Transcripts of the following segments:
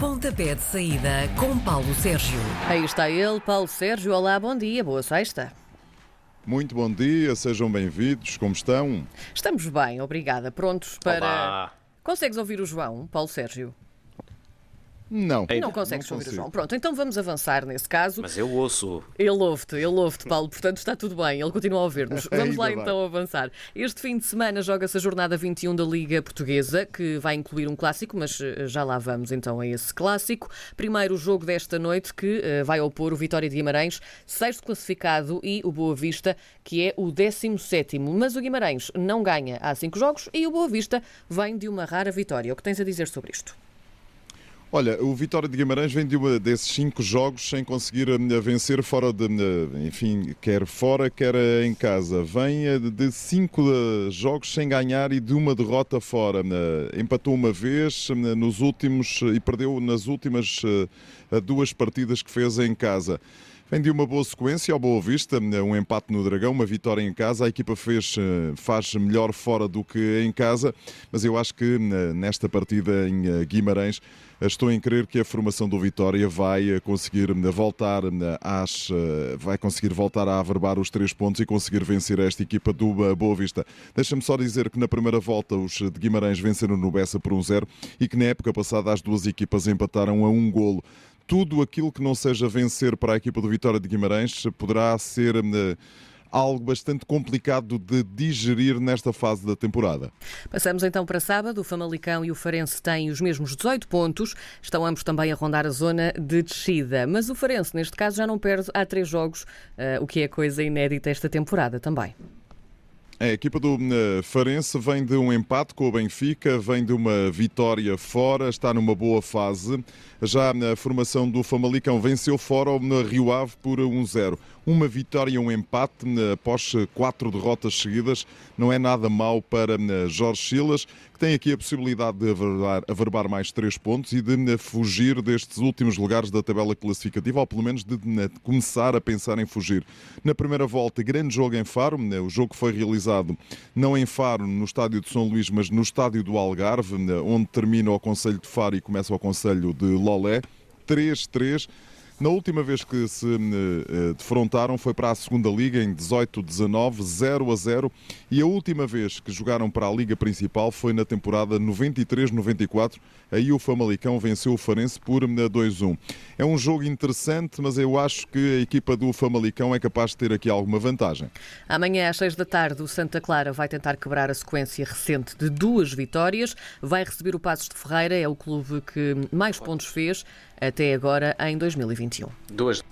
Pontapé de saída com Paulo Sérgio. Aí está ele, Paulo Sérgio. Olá, bom dia, boa sexta. Muito bom dia, sejam bem-vindos, como estão? Estamos bem, obrigada. Prontos para. Olá. Consegues ouvir o João, Paulo Sérgio? Não. Ei, Não consegues não ouvir o. João. Pronto, então vamos avançar nesse caso. Mas eu ouço. Ele ouve-te, ele ouve-te, Paulo, portanto está tudo bem, ele continua a ouvir-nos. Vamos lá então avançar. Este fim de semana joga-se a jornada 21 da Liga Portuguesa, que vai incluir um clássico, mas eh, já lá vamos então a esse clássico. Primeiro o jogo desta noite, que eh, vai opor o Vitória de Guimarães, sexto classificado, e o Boa Vista, que é o 17. Mas o Guimarães não ganha há cinco jogos e o Boa Vista vem de uma rara vitória. O que tens a dizer sobre isto? Olha, o Vitória de Guimarães vem de uma desses cinco jogos sem conseguir eh, vencer fora de, eh, enfim, quer fora, quer eh, em casa. Vem de cinco jogos sem ganhar e de uma derrota fora. Empatou uma vez nos últimos e perdeu nas últimas duas partidas que fez em casa. Vem de uma boa sequência ao Boa Vista, um empate no Dragão, uma vitória em casa. A equipa fez, faz melhor fora do que em casa, mas eu acho que nesta partida em Guimarães estou em crer que a formação do Vitória vai eh, conseguir eh, voltar eh, às, vai conseguir voltar a averbar os três pontos e conseguir vencer esta equipa do Boa Vista. Deixa-me só dizer que na primeira volta os de Guimarães venceram no Bessa por 1-0 e que na época passada as duas equipas empataram a um golo tudo aquilo que não seja vencer para a equipa do Vitória de Guimarães poderá ser algo bastante complicado de digerir nesta fase da temporada. Passamos então para sábado. O Famalicão e o Farense têm os mesmos 18 pontos. Estão ambos também a rondar a zona de descida. Mas o Farense, neste caso, já não perde há três jogos, eh, o que é coisa inédita esta temporada também. A equipa do eh, Farense vem de um empate com o Benfica, vem de uma vitória fora, está numa boa fase. Já na formação do Famalicão venceu fora no Rio Ave por 1-0. Uma vitória e um empate eh, após quatro derrotas seguidas. Não é nada mau para eh, Jorge Silas, tem aqui a possibilidade de averbar, averbar mais três pontos e de eh, fugir destes últimos lugares da tabela classificativa, ou pelo menos de eh, começar a pensar em fugir. Na primeira volta, grande jogo em Faro. né, O jogo foi realizado não em Faro, no estádio de São Luís, mas no estádio do Algarve, né, onde termina o Conselho de Faro e começa o Conselho de Lolé. 3-3. Na última vez que se eh, eh, defrontaram foi para a segunda Liga em 18-19, 0 a 0. E a última vez que jogaram para a Liga Principal foi na temporada 93-94. Aí o Famalicão venceu o Farense por eh, 2-1. É um jogo interessante, mas eu acho que a equipa do Famalicão é capaz de ter aqui alguma vantagem. Amanhã, às seis da tarde, o Santa Clara vai tentar quebrar a sequência recente de duas vitórias. Vai receber o Passos de Ferreira, é o clube que mais pontos fez até agora em 2021. Duas.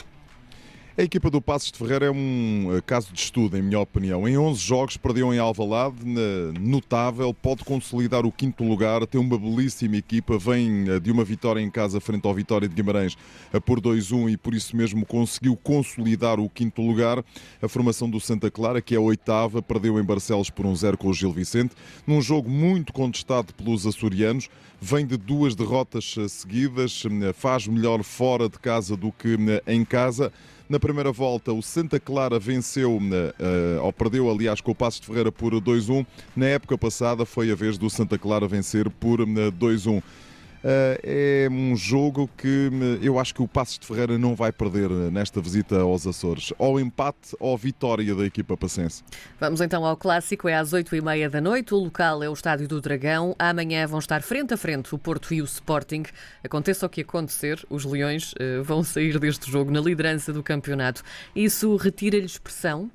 A equipa do Passos de Ferreira é um eh, caso de estudo, em minha opinião. Em 11 jogos perdeu em Alvalade, notável, pode consolidar o quinto lugar, tem uma belíssima equipa, vem eh, de uma vitória em casa frente ao Vitória de Guimarães eh, por 2-1 e por isso mesmo conseguiu consolidar o quinto lugar. A formação do Santa Clara, que é a oitava, perdeu em Barcelos por 1-0 com o Gil Vicente, num jogo muito contestado pelos açorianos, vem de duas derrotas seguidas, faz melhor fora de casa do que em casa. Na primeira volta, o Santa Clara venceu, eh, eh, ou perdeu, aliás, com o Passos de Ferreira por 2-1. Na época passada, foi a vez do Santa Clara vencer por eh, 2-1. Eh, É um jogo que eh, eu acho que o Passos de Ferreira não vai perder eh, nesta visita aos Açores. Ou empate ou vitória da equipa passense. Vamos então ao clássico, é às oito e meia da noite. O local é o Estádio do Dragão. Amanhã vão estar frente a frente o Porto e o Sporting. Aconteça o que acontecer, os Leões eh, vão sair deste jogo na liderança do campeonato. Isso retira-lhes pressão?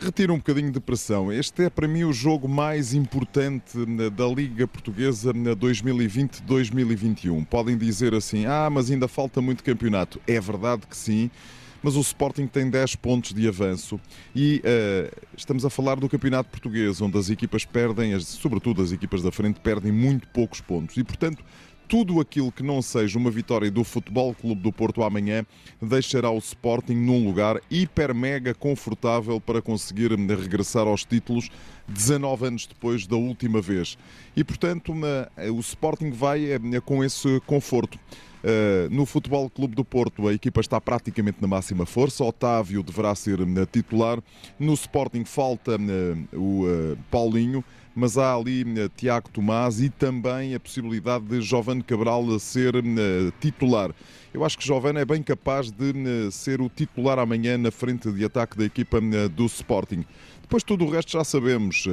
Retira um bocadinho de pressão. Este é para mim o jogo mais importante né, da Liga Portuguesa na 2020-2021. Podem dizer assim: ah, mas ainda falta muito campeonato. É verdade que sim. Mas o Sporting tem 10 pontos de avanço e eh, estamos a falar do Campeonato Português, onde as equipas perdem, sobretudo as equipas da frente, perdem muito poucos pontos. E, portanto, tudo aquilo que não seja uma vitória do Futebol Clube do Porto amanhã deixará o Sporting num lugar hiper mega confortável para conseguir regressar aos títulos 19 anos depois da última vez. E portanto, o Sporting vai eh, com esse conforto. Uh, no Futebol Clube do Porto, a equipa está praticamente na máxima força. Otávio deverá ser uh, titular. No Sporting falta uh, o Paulinho, mas há ali Tiago Tomás e também a possibilidade de Giovanni Cabral ser titular. Eu acho que Giovanni é bem capaz de ser o titular amanhã na frente de ataque da equipa do Sporting. Depois tudo o resto já sabemos.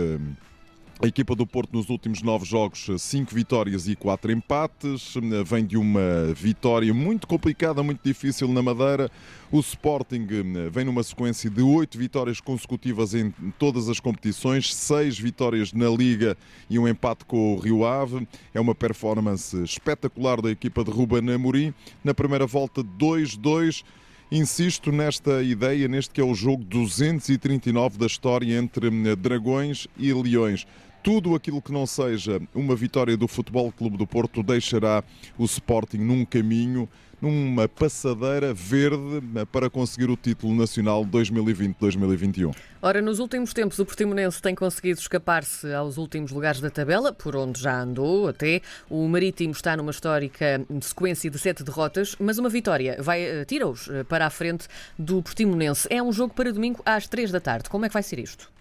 A equipa do Porto nos últimos nove jogos, cinco vitórias e quatro empates. Vem de uma vitória muito complicada, muito difícil na Madeira. O Sporting eh, vem numa sequência de oito vitórias consecutivas em todas as competições, seis vitórias na Liga e um empate com o Rio Ave. É uma performance espetacular da equipa de Ruben Amorim. Na primeira volta, 2-2. Insisto nesta ideia, neste que é o jogo 239 da história entre eh, Dragões e Leões tudo aquilo que não seja uma vitória do Futebol Clube do Porto deixará o Sporting num caminho, numa passadeira verde para conseguir o título nacional 2020-2021. Ora, nos últimos tempos o Portimonense tem conseguido escapar-se aos últimos lugares da tabela, por onde já andou até. O Marítimo está numa histórica sequência de sete derrotas, mas uma vitória vai eh, tira-os eh, para a frente do Portimonense. É um jogo para domingo às três da tarde. Como é que vai ser isto?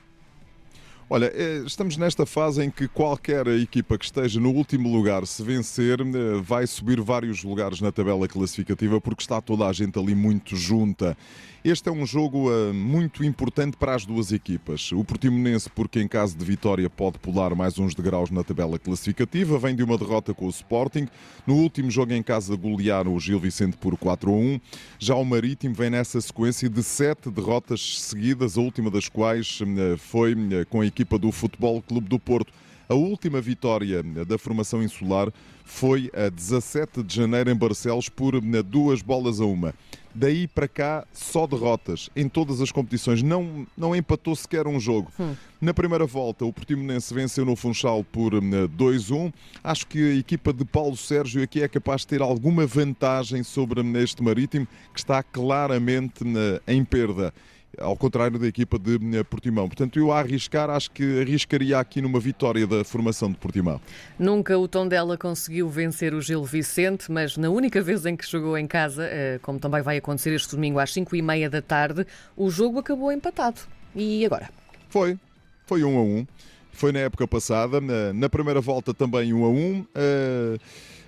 Olha, eh, estamos nesta fase em que qualquer equipa que esteja no último lugar, se vencer, eh, vai subir vários lugares na tabela classificativa porque está toda a gente ali muito junta. Este é um jogo uh, muito importante para as duas equipas. O Portimonense, porque em caso de vitória pode pular mais uns degraus na tabela classificativa, vem de uma derrota com o Sporting. No último jogo em casa golearam o Gil Vicente por 4 a 1. Já o Marítimo vem nessa sequência de sete derrotas seguidas, a última das quais foi com a equipa do Futebol Clube do Porto. A última vitória da formação insular foi a 17 de janeiro em Barcelos por duas bolas a uma. Daí para cá, só derrotas em todas as competições. Não, não empatou sequer um jogo. Hum. Na primeira volta, o Portimonense venceu no Funchal por 2-1. Acho que a equipa de Paulo Sérgio aqui é capaz de ter alguma vantagem sobre este Marítimo, que está claramente em perda ao contrário da equipa de eh, Portimão. Portanto, eu a arriscar, acho que arriscaria aqui numa vitória da formação de Portimão. Nunca o Tondela conseguiu vencer o Gil Vicente, mas na única vez em que jogou em casa, eh, como também vai acontecer este domingo às 5 e meia da tarde, o jogo acabou empatado. E agora? Foi. Foi um a um. Foi na época passada. Na primeira volta também um a um. Uh...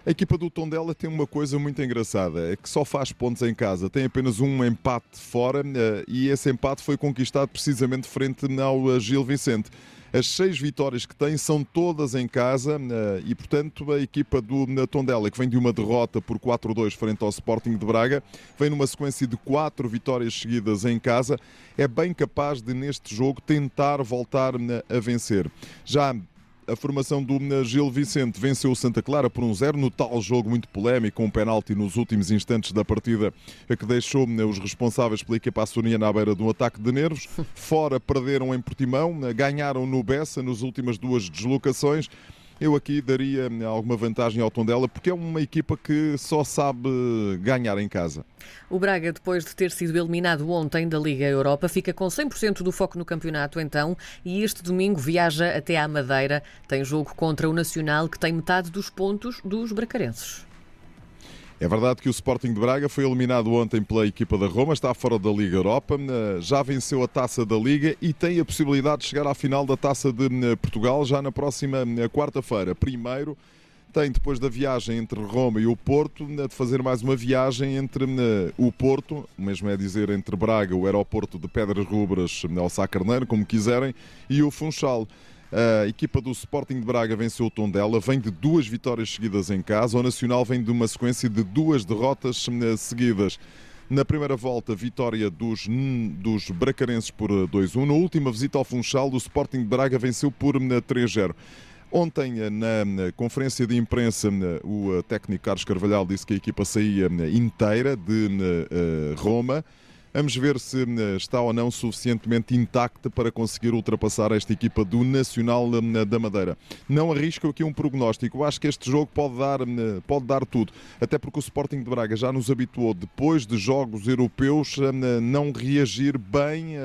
A equipa do Tondela tem uma coisa muito engraçada, é que só faz pontos em casa, tem apenas um empate fora eh, e esse empate foi conquistado precisamente frente ao eh, Gil Vicente. As seis vitórias que tem são todas em casa eh, e, portanto, a equipa do Tondela, que vem de uma derrota por 4-2 frente ao Sporting de Braga, vem numa sequência de quatro vitórias seguidas em casa, é bem capaz de, neste jogo, tentar voltar a vencer. Já a formação do Gil Vicente venceu o Santa Clara por um zero no tal jogo muito polémico, com um penalti nos últimos instantes da partida que deixou os responsáveis pela equipa açoriana à beira de um ataque de nervos. Fora perderam em Portimão, ganharam no Bessa nas últimas duas deslocações. Eu aqui daria alguma vantagem ao Tondela, porque é uma equipa que só sabe ganhar em casa. O Braga, depois de ter sido eliminado ontem da Liga Europa, fica com 100% do foco no campeonato então e este domingo viaja até à Madeira. Tem jogo contra o Nacional, que tem metade dos pontos dos bracarenses. É verdade que o Sporting de Braga foi eliminado ontem pela equipa da Roma, está fora da Liga Europa, eh, já venceu a taça da Liga e tem a possibilidade de chegar à final da taça de eh, Portugal já na próxima eh, quarta-feira. Primeiro, tem depois da viagem entre Roma e o Porto, de fazer mais uma viagem entre o Porto, mesmo é dizer entre Braga, o aeroporto de Pedras Rubras, ao Sá Carneiro, como quiserem, e o Funchal. A equipa do Sporting de Braga venceu o Tondela, vem de duas vitórias seguidas em casa. O Nacional vem de uma sequência de duas derrotas eh, seguidas. Na primeira volta, vitória dos, dos bracarenses por 2-1. Eh, na última visita ao Funchal, o Sporting de Braga venceu por 3-0. Eh, Ontem, na conferência de imprensa, o técnico Carlos Carvalhal disse que a equipa saía inteira de Roma. Vamos ver se eh, está ou não suficientemente intacta para conseguir ultrapassar esta equipa do Nacional eh, da Madeira. Não arrisco aqui um prognóstico. Acho que este jogo pode dar, eh, pode dar tudo. Até porque o Sporting de Braga já nos habituou, depois de jogos europeus, a não reagir bem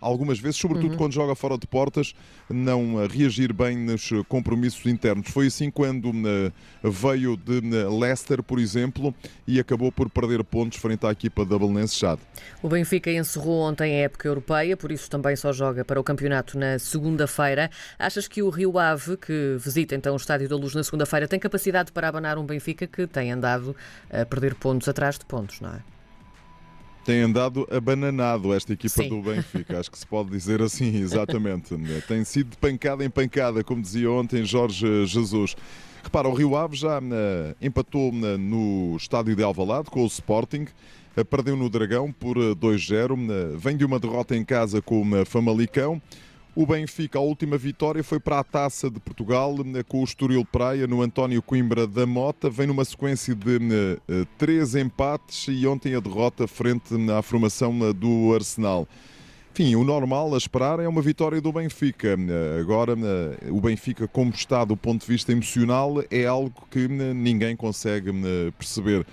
algumas vezes, sobretudo uhum. quando joga fora de portas, não reagir bem nos compromissos internos. Foi assim quando veio de Leicester, por exemplo, e acabou por perder pontos frente à equipa da Belenense Chade. O Benfica encerrou ontem a época europeia, por isso também só joga para o campeonato na segunda-feira. Achas que o Rio Ave, que visita então o Estádio da Luz na segunda-feira, tem capacidade para abanar um Benfica que tem andado a perder pontos atrás de pontos, não é? Tem andado abananado esta equipa Sim. do Benfica, acho que se pode dizer assim, exatamente. tem sido de pancada em pancada, como dizia ontem Jorge Jesus. Repara, o Rio Ave já uh, empatou uh, no estádio de Alvalade com o Sporting, uh, perdeu no Dragão por 2-0, vem de uma derrota em casa com o Famalicão. O Benfica, a última vitória foi para a Taça de Portugal eh, com o Estoril Praia no António Coimbra da Mota. Vem numa sequência de uh, três empates e ontem a derrota frente à formação do Arsenal. Enfim, o normal a esperar é uma vitória do Benfica. Agora, o Benfica, como está do ponto de vista emocional, é algo que ninguém consegue perceber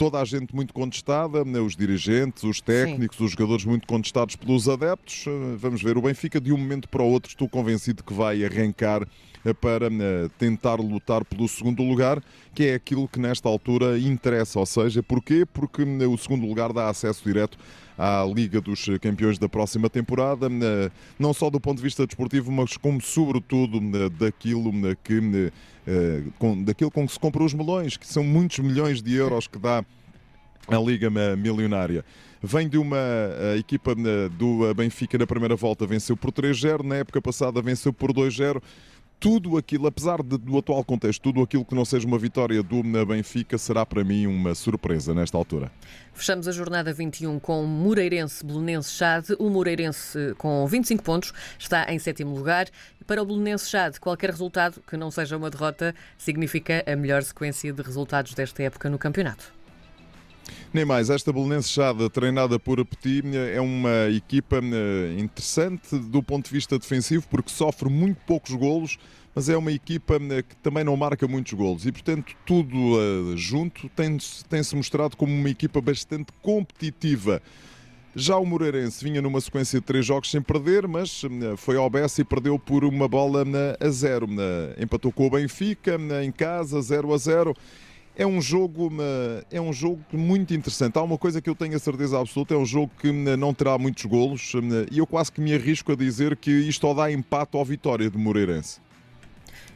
toda a gente muito contestada, né, os dirigentes, os técnicos, Sim. os jogadores muito contestados pelos adeptos. Eh, vamos ver, o Benfica de um momento para o outro estou convencido que vai arrancar eh, para né, tentar lutar pelo segundo lugar, que é aquilo que nesta altura interessa. Ou seja, porquê? Porque né, o segundo lugar dá acesso direto à Liga dos Campeões da próxima temporada, não só do ponto de vista desportivo, mas como sobretudo daquilo que eh, com, daquilo com que se compram os melões, que são muitos milhões de euros que dá a Liga Milionária. Vem de uma equipa do Benfica na primeira volta, venceu por 3-0, na época passada venceu por 2-0 tudo aquilo, apesar de, do atual contexto, tudo aquilo que não seja uma vitória do Benfica será para mim uma surpresa nesta altura. Fechamos a jornada 21 com Moreirense, Belenense, Chade. O Moreirense com 25 pontos está em sétimo lugar. Para o Belenense Chade, qualquer resultado que não seja uma derrota significa a melhor sequência de resultados desta época no campeonato. Nem mais, esta Belenense Chada, treinada por Petit, é uma equipa eh, interessante do ponto de vista defensivo, porque sofre muito poucos golos, mas é uma equipa eh, que também não marca muitos golos e, portanto, tudo junto tem-se tem mostrado como uma equipa bastante competitiva. Já o Moreirense vinha numa sequência de três jogos sem perder, mas foi ao Bessa e perdeu por uma bola a zero. Empatou com o Benfica em casa, 0 a 0 é um jogo é um jogo muito interessante. Há uma coisa que eu tenho a certeza absoluta, é um jogo que não terá muitos golos e eu quase que me arrisco a dizer que isto ou dá empate ou vitória de Moreirense.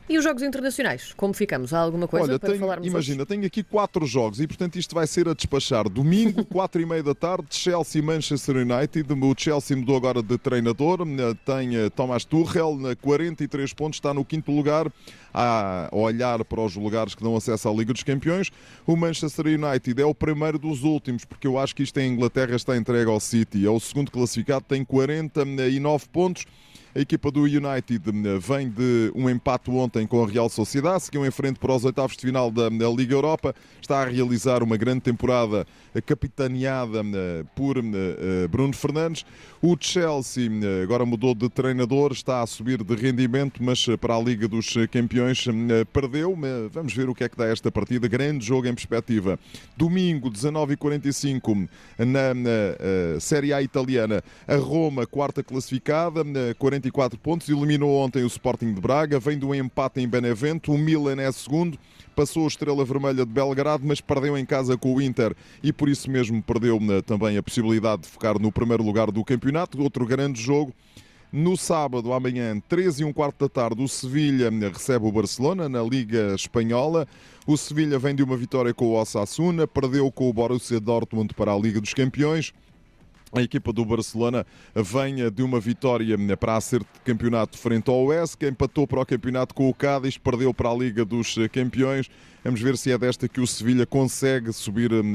E os jogos internacionais? Como ficamos? Há alguma coisa Olha, para tenho, falarmos Imagina, hoje? tenho aqui quatro jogos e, portanto, isto vai ser a despachar. Domingo, quatro e meia da tarde, Chelsea Manchester United. O Chelsea mudou agora de treinador. Tem eh, Thomas Tuchel, 43 pontos, está no quinto lugar a olhar para os lugares que dão acesso à Liga dos Campeões. O Manchester United é o primeiro dos últimos, porque eu acho que isto em Inglaterra está entregue ao City. É o segundo classificado, tem 49 pontos. A equipa do United eh, vem de um empate ontem com a Real Sociedade, seguiu em frente para os oitavos de final da, Liga Europa, está a realizar uma grande temporada eh, capitaneada eh, por Bruno Fernandes. O Chelsea agora mudou de treinador, está a subir de rendimento, mas para a Liga dos Campeões perdeu. Vamos ver o que é que dá esta partida. Grande jogo em perspectiva. Domingo, 19h45, na, na Série A italiana, a Roma, quarta classificada, 40 24 pontos, eliminou ontem o Sporting de Braga, vem do empate em Benevento, o Milan é segundo, passou a Estrela Vermelha de Belgrado, mas perdeu em casa com o Inter e por isso mesmo perdeu eh, também a possibilidade de ficar no primeiro lugar do campeonato. Outro grande jogo. No sábado, amanhã, 13 e um quarto da tarde, o Sevilha eh, recebe o Barcelona na Liga Espanhola. O Sevilha vem de uma vitória com o Osasuna, perdeu com o Borussia Dortmund para a Liga dos Campeões. A equipa do Barcelona vem de uma vitória para acerto de campeonato frente ao que empatou para o campeonato com o Cádiz, perdeu para a Liga dos Campeões. Vamos ver se é desta que o Sevilha consegue subir hum,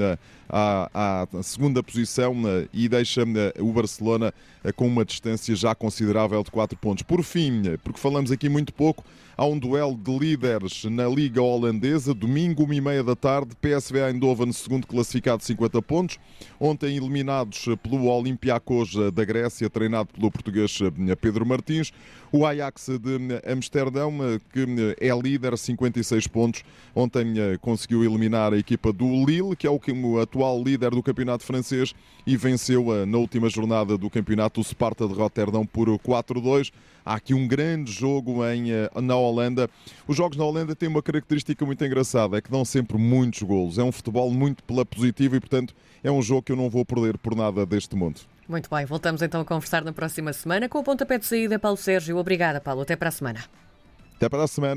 à, à segunda posição hum, e deixa hum, o Barcelona com uma distância já considerável de 4 pontos. Por fim, porque falamos aqui muito pouco, há um duelo de líderes na Liga Holandesa, domingo, 1 e meia da tarde, PSV Eindhoven, segundo classificado, 50 pontos. Ontem eliminados pelo Olympiacos da Grécia, treinado pelo português Pedro Martins. O Ajax de Amsterdão, que é líder, 56 pontos. Ontem ontem conseguiu eliminar a equipa do Lille, que é o atual líder do campeonato francês, e venceu na última jornada do campeonato o Sparta de Roterdão por 4-2. Há aqui um grande jogo em, na Holanda. Os jogos na Holanda têm uma característica muito engraçada, é que dão sempre muitos golos. É um futebol muito pela positiva e, portanto, é um jogo que eu não vou perder por nada deste mundo. Muito bem, voltamos então a conversar na próxima semana com o pontapé de saída, Paulo Sérgio. Obrigada, Paulo. Até para a semana. Até para a semana.